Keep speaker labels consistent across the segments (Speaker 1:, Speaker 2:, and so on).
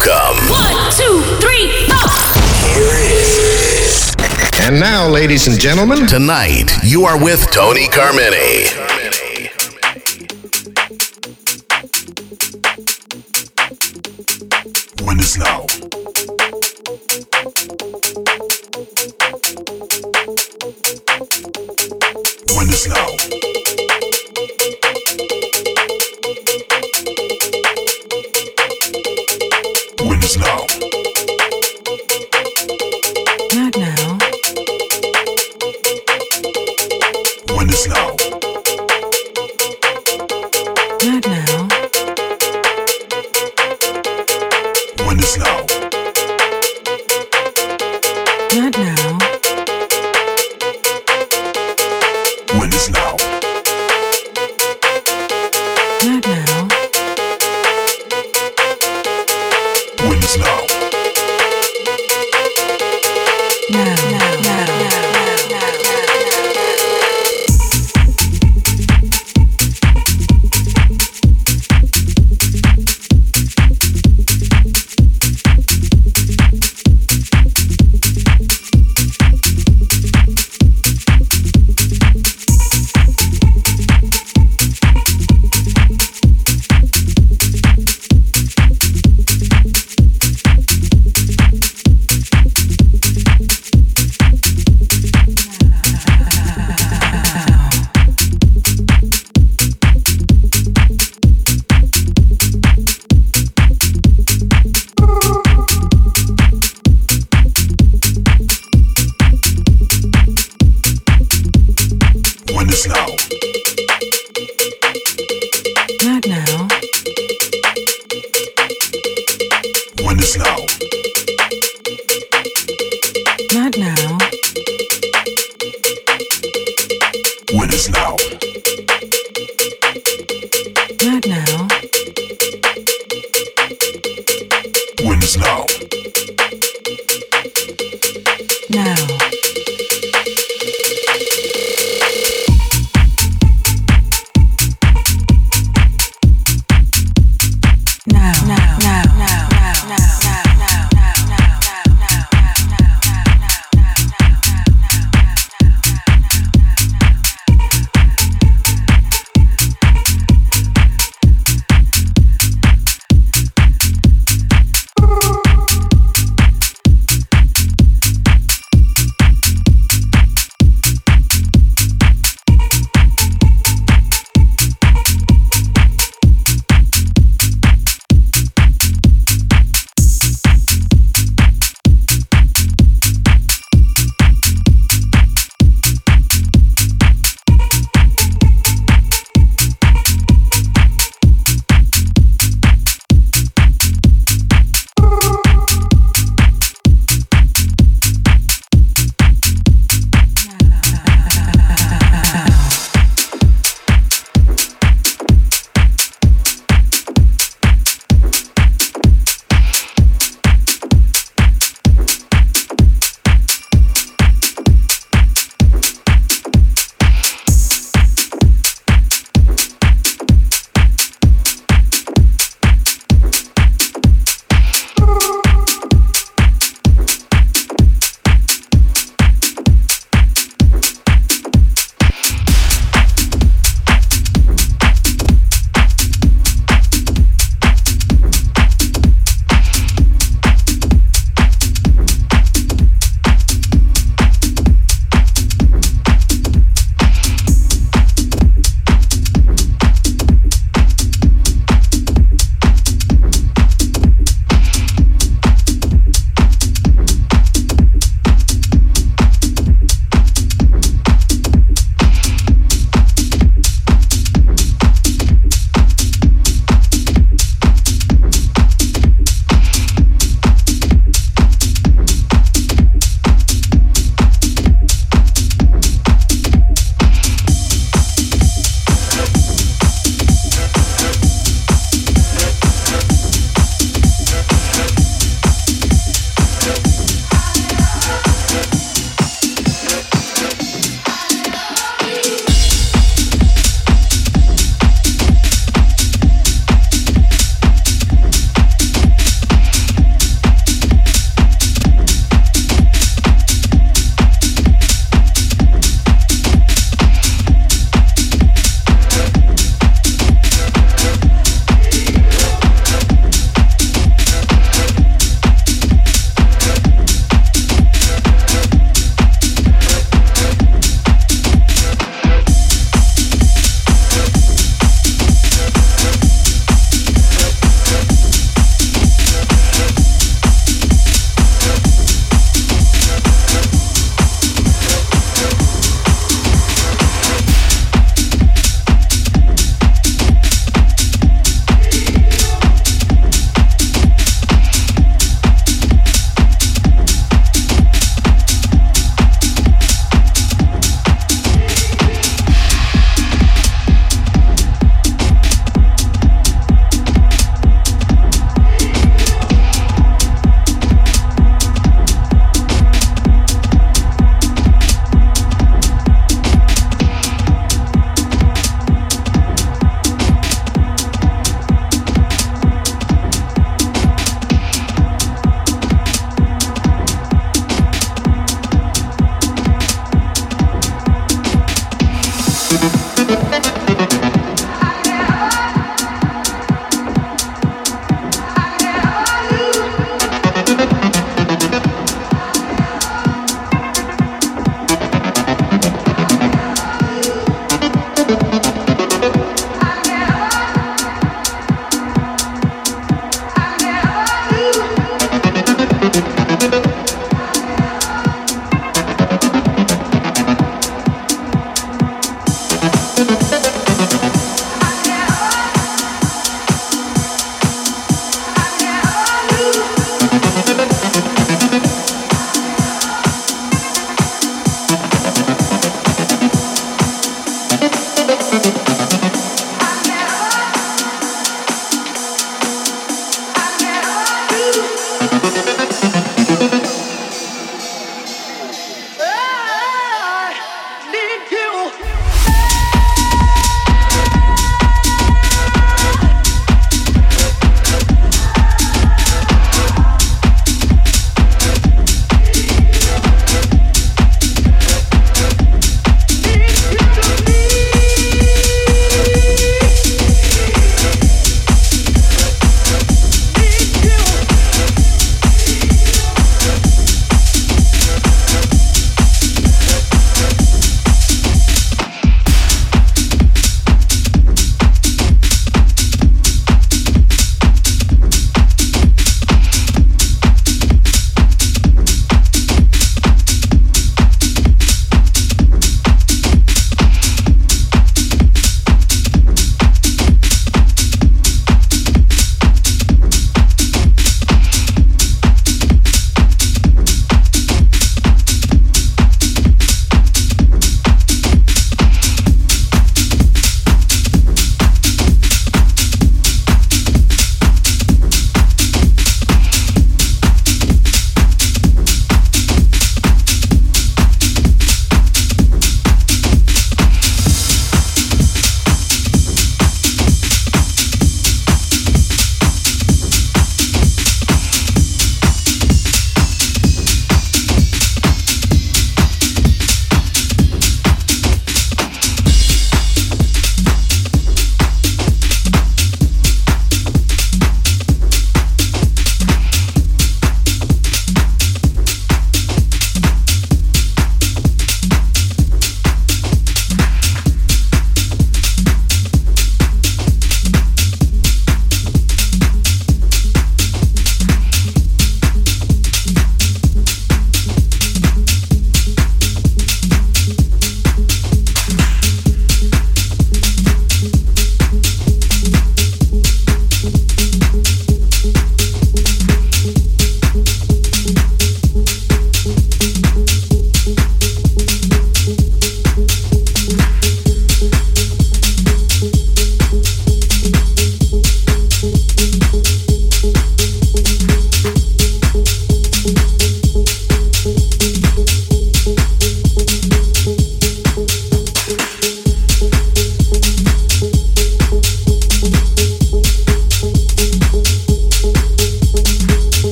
Speaker 1: Welcome.
Speaker 2: One, two, three, four.
Speaker 1: Here it is.
Speaker 3: And now, ladies and gentlemen,
Speaker 1: Tonight, you are with Tony Carmine.
Speaker 4: When is now? When is now?
Speaker 5: this
Speaker 6: now.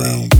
Speaker 6: around.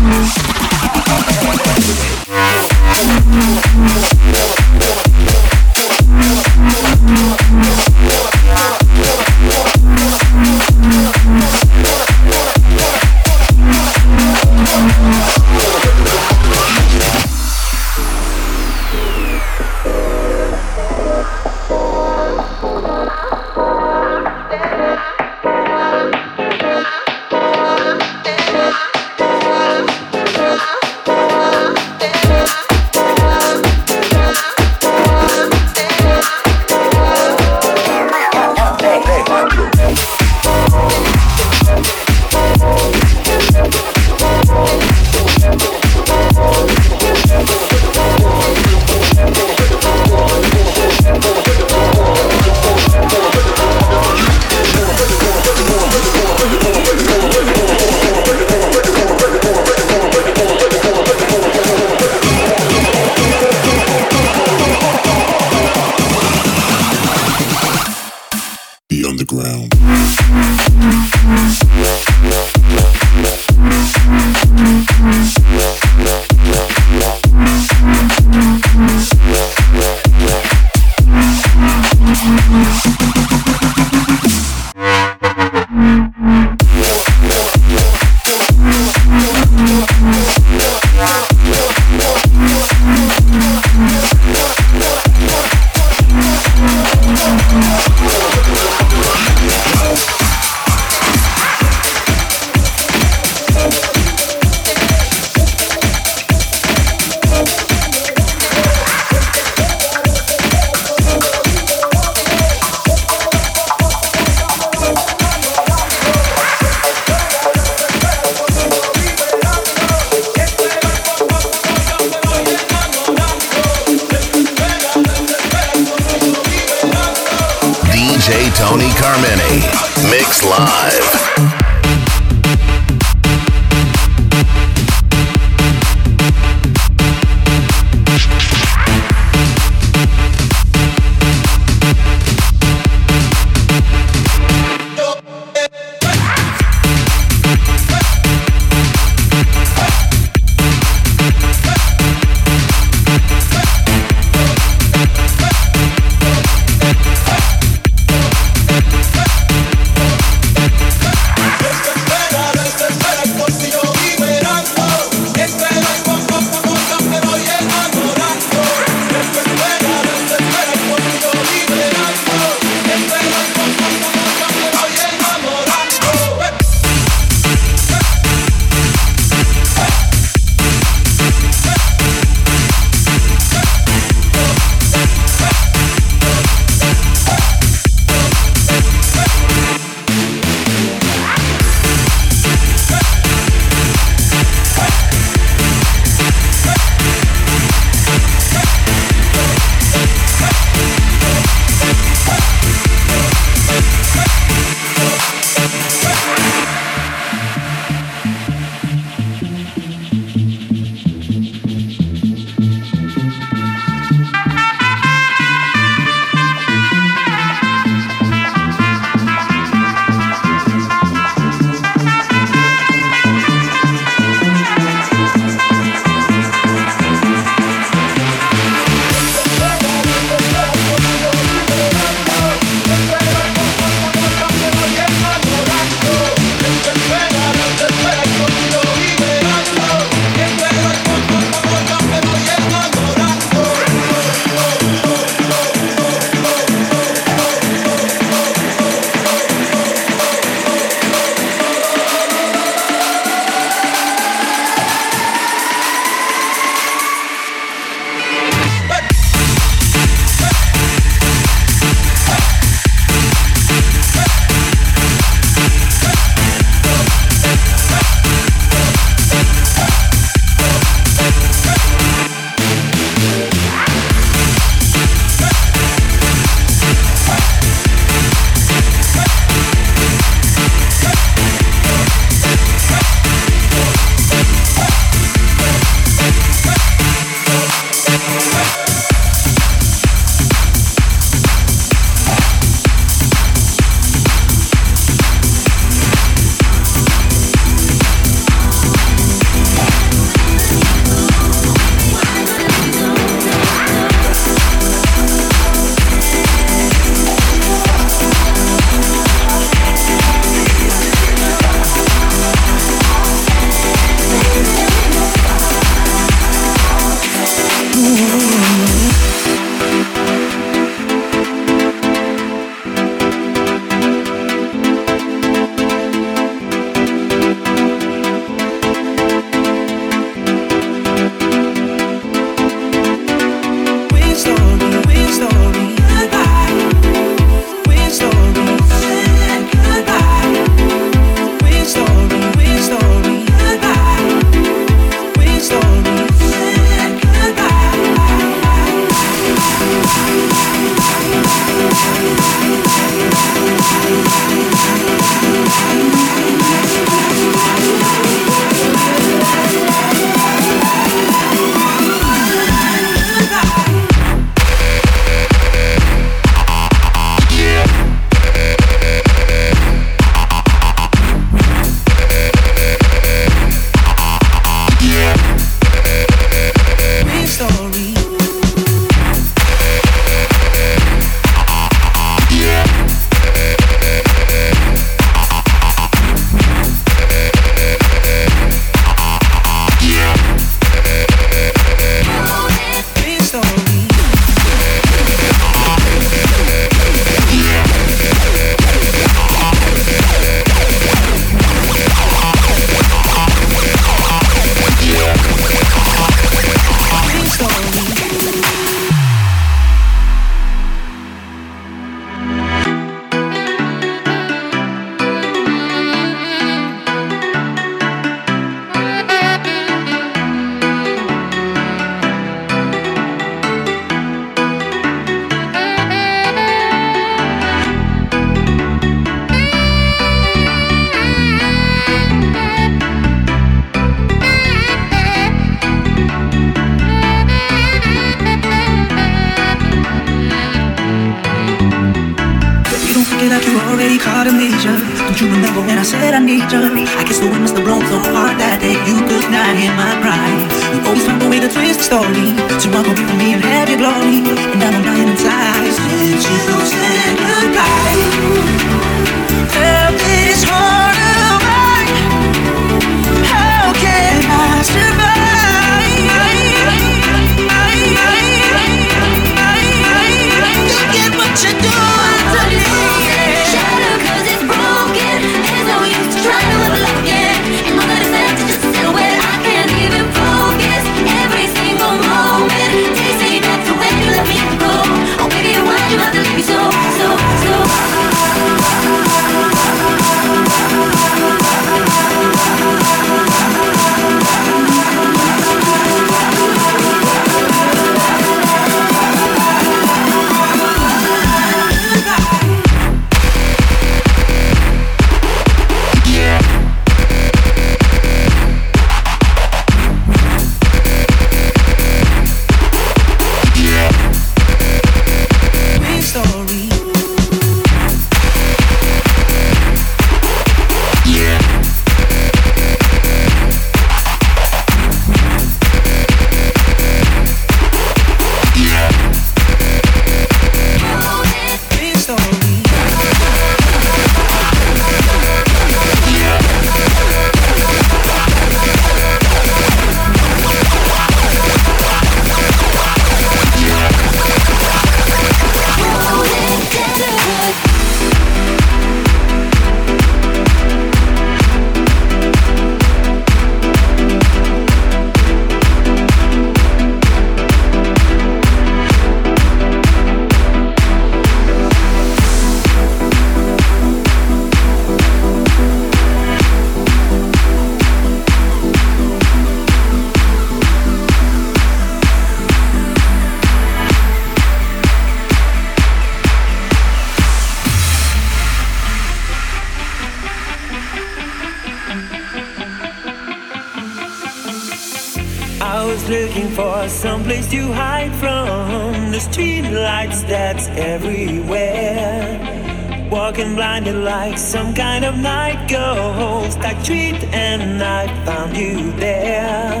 Speaker 6: some kind of night ghost. I treat and I found you there.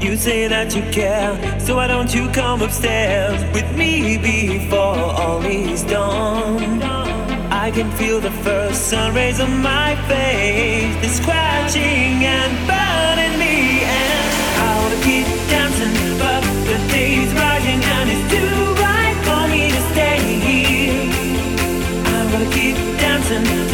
Speaker 6: You say that you care, so why don't you come upstairs with me before all is done? I can feel the first sun rays on my face, the scratching and burning me, and how to keep dancing, but the day's rising and it's too bright for me to stay here. I'm gonna keep dancing.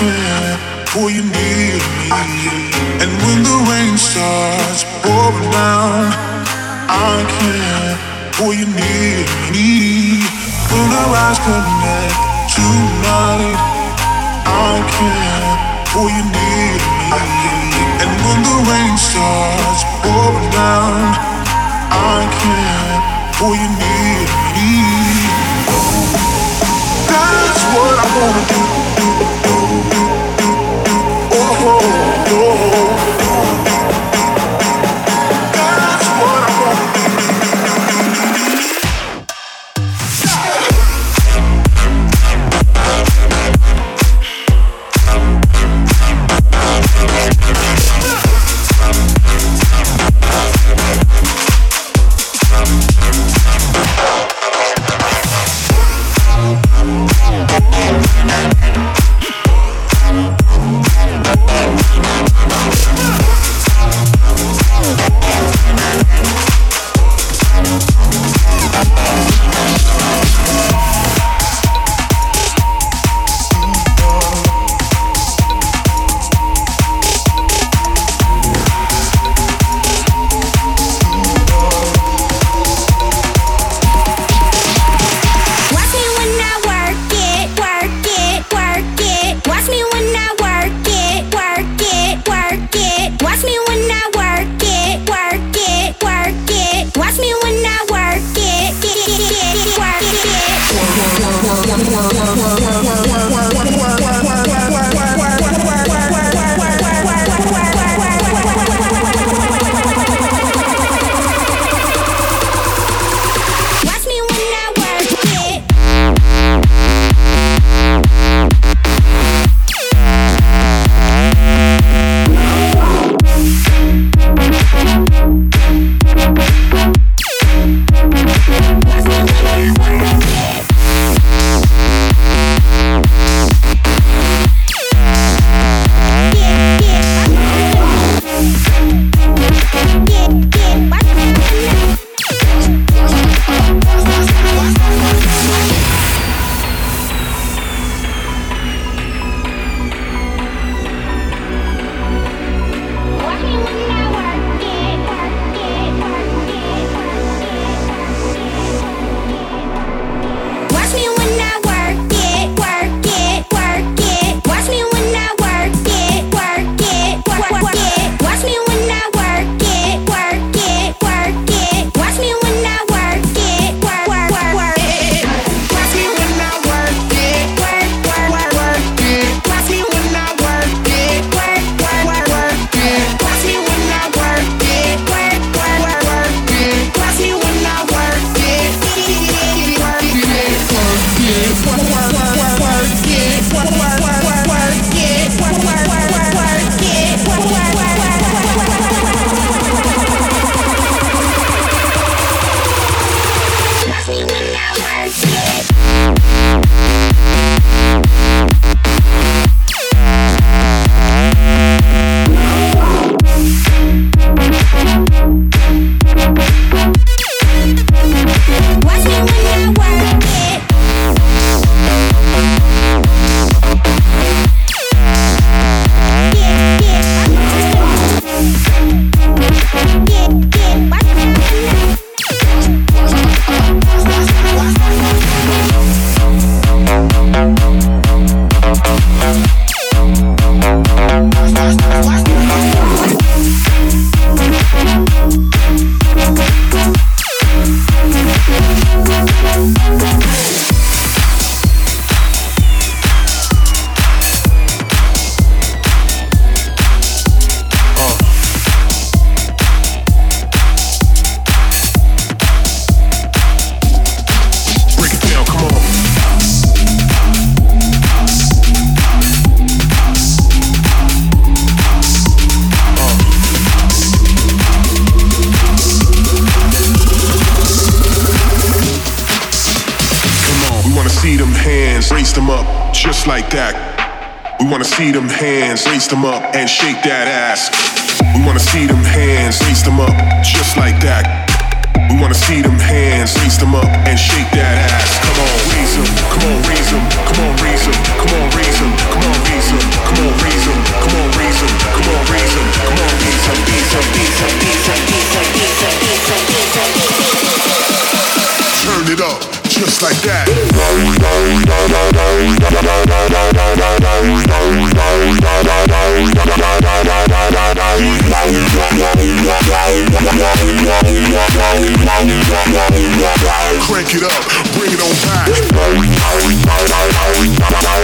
Speaker 7: feeling you need me. And when the rain starts pouring down, I you need me. When tonight, I you need me. And when the rain starts pouring down, I you need me. That's what I wanna do.